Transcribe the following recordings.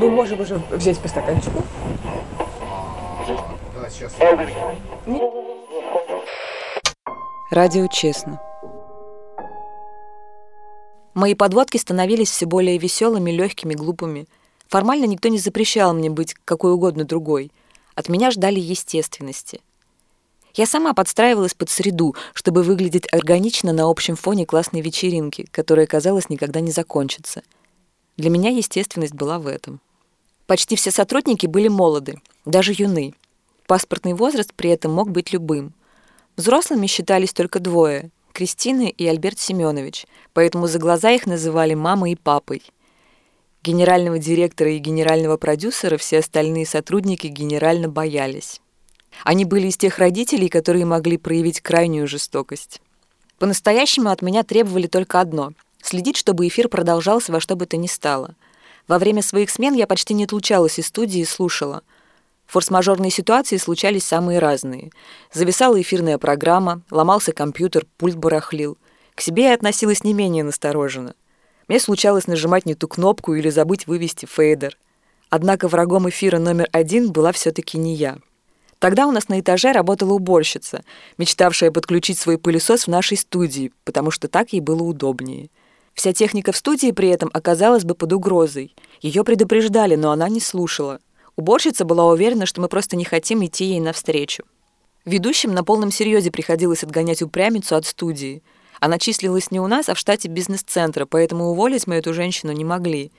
Мы можем уже взять по стаканчику. Да, сейчас. Радио «Честно». Мои подводки становились все более веселыми, легкими, глупыми. Формально никто не запрещал мне быть какой угодно другой. От меня ждали естественности. Я сама подстраивалась под среду, чтобы выглядеть органично на общем фоне классной вечеринки, которая, казалось, никогда не закончится. Для меня естественность была в этом. Почти все сотрудники были молоды, даже юны. Паспортный возраст при этом мог быть любым. Взрослыми считались только двое — Кристина и Альберт Семенович, поэтому за глаза их называли мамой и папой. Генерального директора и генерального продюсера все остальные сотрудники генерально боялись. Они были из тех родителей, которые могли проявить крайнюю жестокость. По-настоящему от меня требовали только одно — следить, чтобы эфир продолжался во что бы то ни стало. Во время своих смен я почти не отлучалась из студии и слушала — Форс-мажорные ситуации случались самые разные. Зависала эфирная программа, ломался компьютер, пульт барахлил. К себе я относилась не менее настороженно. Мне случалось нажимать не ту кнопку или забыть вывести фейдер. Однако врагом эфира номер один была все-таки не я. Тогда у нас на этаже работала уборщица, мечтавшая подключить свой пылесос в нашей студии, потому что так ей было удобнее. Вся техника в студии при этом оказалась бы под угрозой. Ее предупреждали, но она не слушала — Уборщица была уверена, что мы просто не хотим идти ей навстречу. Ведущим на полном серьезе приходилось отгонять упрямицу от студии. Она числилась не у нас, а в штате бизнес-центра, поэтому уволить мы эту женщину не могли.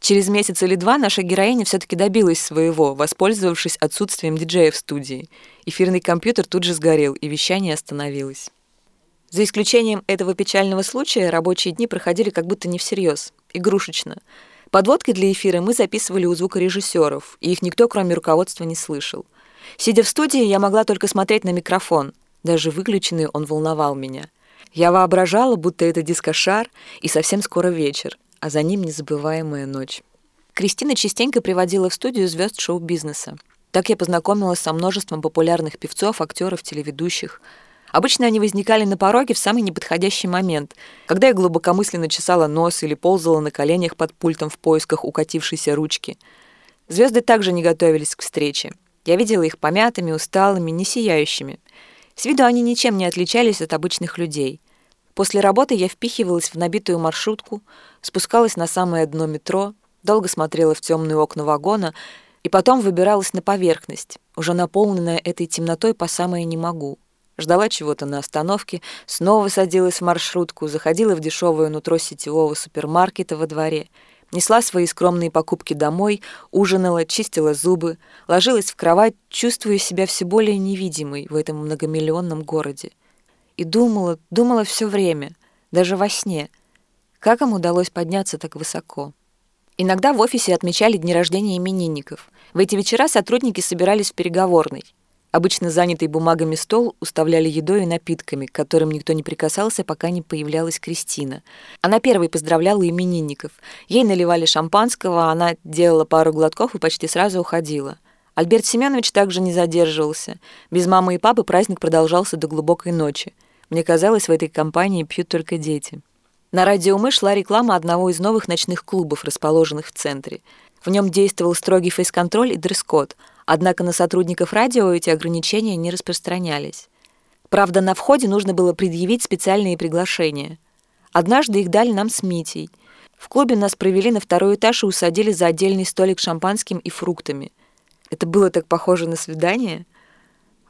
Через месяц или два наша героиня все-таки добилась своего, воспользовавшись отсутствием диджея в студии. Эфирный компьютер тут же сгорел, и вещание остановилось. За исключением этого печального случая, рабочие дни проходили как будто не всерьез, игрушечно — Подводки для эфира мы записывали у звукорежиссеров, и их никто, кроме руководства, не слышал. Сидя в студии, я могла только смотреть на микрофон. Даже выключенный он волновал меня. Я воображала, будто это дискошар, и совсем скоро вечер, а за ним незабываемая ночь. Кристина частенько приводила в студию звезд шоу-бизнеса. Так я познакомилась со множеством популярных певцов, актеров, телеведущих — Обычно они возникали на пороге в самый неподходящий момент, когда я глубокомысленно чесала нос или ползала на коленях под пультом в поисках укатившейся ручки. Звезды также не готовились к встрече. Я видела их помятыми, усталыми, не сияющими. С виду они ничем не отличались от обычных людей. После работы я впихивалась в набитую маршрутку, спускалась на самое дно метро, долго смотрела в темные окна вагона и потом выбиралась на поверхность, уже наполненная этой темнотой по самое не могу ждала чего-то на остановке, снова садилась в маршрутку, заходила в дешевое нутро сетевого супермаркета во дворе, несла свои скромные покупки домой, ужинала, чистила зубы, ложилась в кровать, чувствуя себя все более невидимой в этом многомиллионном городе. И думала, думала все время, даже во сне, как им удалось подняться так высоко. Иногда в офисе отмечали дни рождения именинников. В эти вечера сотрудники собирались в переговорной. Обычно занятый бумагами стол уставляли едой и напитками, к которым никто не прикасался, пока не появлялась Кристина. Она первой поздравляла именинников. Ей наливали шампанского, она делала пару глотков и почти сразу уходила. Альберт Семенович также не задерживался. Без мамы и папы праздник продолжался до глубокой ночи. Мне казалось, в этой компании пьют только дети. На радио «Мы» шла реклама одного из новых ночных клубов, расположенных в центре. В нем действовал строгий фейс-контроль и дресс-код — Однако на сотрудников радио эти ограничения не распространялись. Правда, на входе нужно было предъявить специальные приглашения. Однажды их дали нам с Митей. В клубе нас провели на второй этаж и усадили за отдельный столик шампанским и фруктами. Это было так похоже на свидание.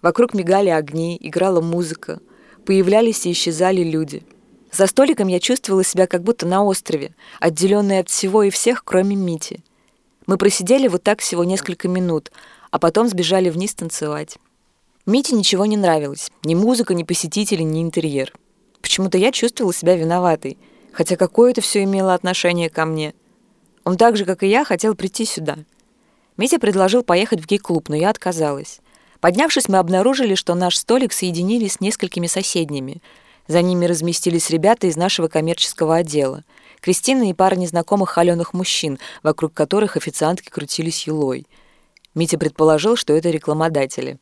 Вокруг мигали огни, играла музыка, появлялись и исчезали люди. За столиком я чувствовала себя как будто на острове, отделенной от всего и всех, кроме Мити. Мы просидели вот так всего несколько минут, а потом сбежали вниз танцевать. Мите ничего не нравилось. Ни музыка, ни посетители, ни интерьер. Почему-то я чувствовала себя виноватой, хотя какое это все имело отношение ко мне. Он так же, как и я, хотел прийти сюда. Митя предложил поехать в гей-клуб, но я отказалась. Поднявшись, мы обнаружили, что наш столик соединили с несколькими соседними. За ними разместились ребята из нашего коммерческого отдела. Кристина и пара незнакомых холеных мужчин, вокруг которых официантки крутились юлой — Митя предположил, что это рекламодатели.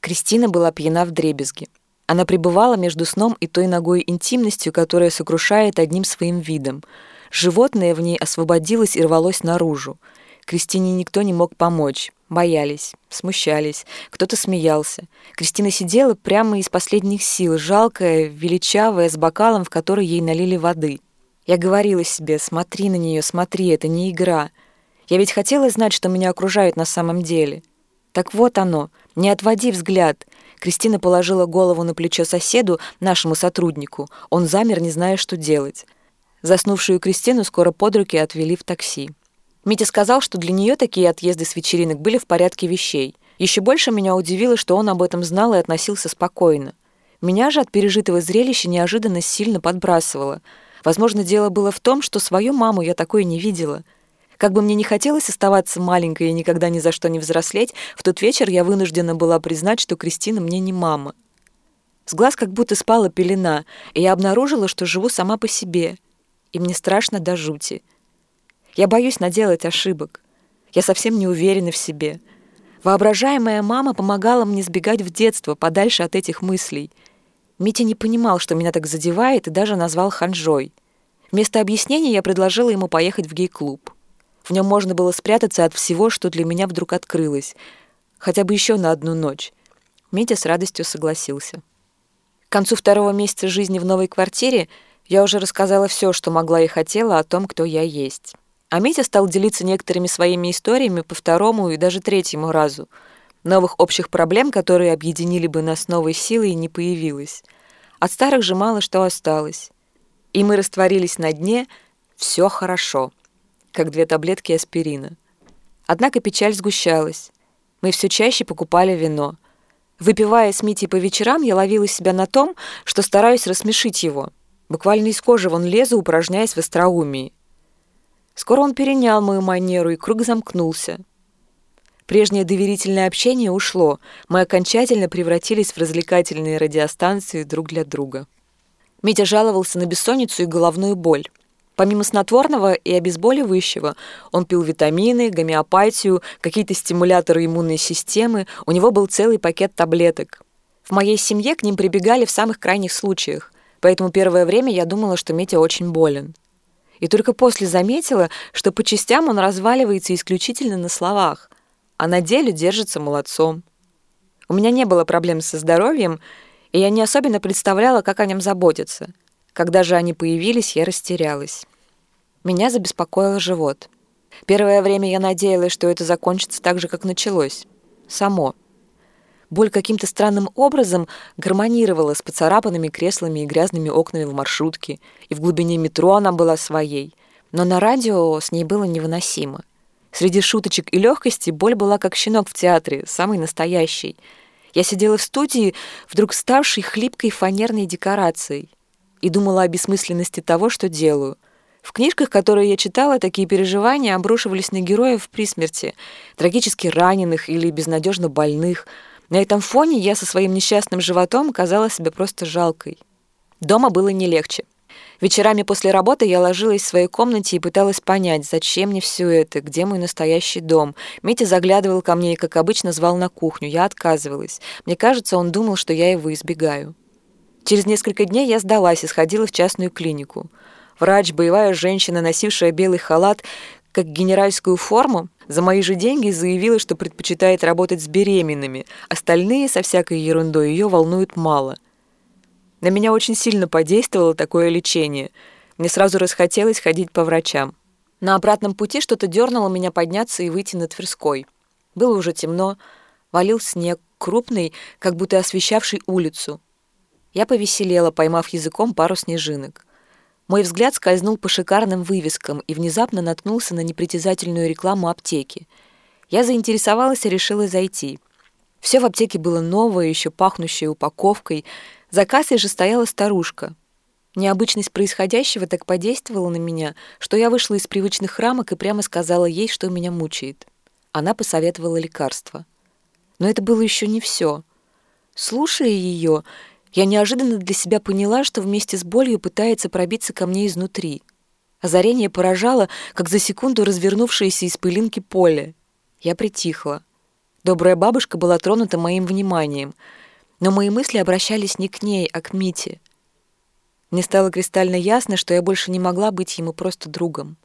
Кристина была пьяна в дребезги. Она пребывала между сном и той ногой интимностью, которая сокрушает одним своим видом. Животное в ней освободилось и рвалось наружу. Кристине никто не мог помочь. Боялись, смущались, кто-то смеялся. Кристина сидела прямо из последних сил, жалкая, величавая, с бокалом, в который ей налили воды. Я говорила себе, смотри на нее, смотри, это не игра. Я ведь хотела знать, что меня окружают на самом деле. Так вот оно, не отводи взгляд. Кристина положила голову на плечо соседу, нашему сотруднику. Он замер, не зная, что делать. Заснувшую Кристину скоро под руки отвели в такси. Митя сказал, что для нее такие отъезды с вечеринок были в порядке вещей. Еще больше меня удивило, что он об этом знал и относился спокойно. Меня же от пережитого зрелища неожиданно сильно подбрасывало. Возможно, дело было в том, что свою маму я такой не видела. Как бы мне не хотелось оставаться маленькой и никогда ни за что не взрослеть, в тот вечер я вынуждена была признать, что Кристина мне не мама. С глаз как будто спала пелена, и я обнаружила, что живу сама по себе. И мне страшно до жути — я боюсь наделать ошибок. Я совсем не уверена в себе. Воображаемая мама помогала мне сбегать в детство, подальше от этих мыслей. Митя не понимал, что меня так задевает, и даже назвал ханжой. Вместо объяснения я предложила ему поехать в гей-клуб. В нем можно было спрятаться от всего, что для меня вдруг открылось. Хотя бы еще на одну ночь. Митя с радостью согласился. К концу второго месяца жизни в новой квартире я уже рассказала все, что могла и хотела о том, кто я есть. А Митя стал делиться некоторыми своими историями по второму и даже третьему разу. Новых общих проблем, которые объединили бы нас новой силой, не появилось. От старых же мало что осталось. И мы растворились на дне «все хорошо», как две таблетки аспирина. Однако печаль сгущалась. Мы все чаще покупали вино. Выпивая с Митей по вечерам, я ловила себя на том, что стараюсь рассмешить его. Буквально из кожи вон лезу, упражняясь в остроумии. Скоро он перенял мою манеру, и круг замкнулся. Прежнее доверительное общение ушло, мы окончательно превратились в развлекательные радиостанции друг для друга. Митя жаловался на бессонницу и головную боль. Помимо снотворного и обезболивающего, он пил витамины, гомеопатию, какие-то стимуляторы иммунной системы, у него был целый пакет таблеток. В моей семье к ним прибегали в самых крайних случаях, поэтому первое время я думала, что Митя очень болен и только после заметила, что по частям он разваливается исключительно на словах, а на деле держится молодцом. У меня не было проблем со здоровьем, и я не особенно представляла, как о нем заботиться. Когда же они появились, я растерялась. Меня забеспокоил живот. Первое время я надеялась, что это закончится так же, как началось. Само. Боль каким-то странным образом гармонировала с поцарапанными креслами и грязными окнами в маршрутке, и в глубине метро она была своей. Но на радио с ней было невыносимо. Среди шуточек и легкости боль была как щенок в театре, самый настоящий. Я сидела в студии, вдруг ставшей хлипкой фанерной декорацией, и думала о бессмысленности того, что делаю. В книжках, которые я читала, такие переживания обрушивались на героев при смерти, трагически раненых или безнадежно больных — на этом фоне я со своим несчастным животом казала себя просто жалкой. Дома было не легче. Вечерами после работы я ложилась в своей комнате и пыталась понять, зачем мне все это, где мой настоящий дом. Митя заглядывал ко мне и, как обычно, звал на кухню. Я отказывалась. Мне кажется, он думал, что я его избегаю. Через несколько дней я сдалась и сходила в частную клинику. Врач, боевая женщина, носившая белый халат, как генеральскую форму, за мои же деньги заявила, что предпочитает работать с беременными. Остальные со всякой ерундой ее волнуют мало. На меня очень сильно подействовало такое лечение. Мне сразу расхотелось ходить по врачам. На обратном пути что-то дернуло меня подняться и выйти на Тверской. Было уже темно, валил снег, крупный, как будто освещавший улицу. Я повеселела, поймав языком пару снежинок. Мой взгляд скользнул по шикарным вывескам и внезапно наткнулся на непритязательную рекламу аптеки. Я заинтересовалась и решила зайти. Все в аптеке было новое, еще пахнущее упаковкой. За кассой же стояла старушка. Необычность происходящего так подействовала на меня, что я вышла из привычных рамок и прямо сказала ей, что меня мучает. Она посоветовала лекарство. Но это было еще не все. Слушая ее, я неожиданно для себя поняла, что вместе с болью пытается пробиться ко мне изнутри. Озарение поражало, как за секунду развернувшееся из пылинки поле. Я притихла. Добрая бабушка была тронута моим вниманием, но мои мысли обращались не к ней, а к Мите. Мне стало кристально ясно, что я больше не могла быть ему просто другом.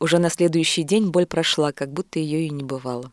Уже на следующий день боль прошла, как будто ее и не бывало.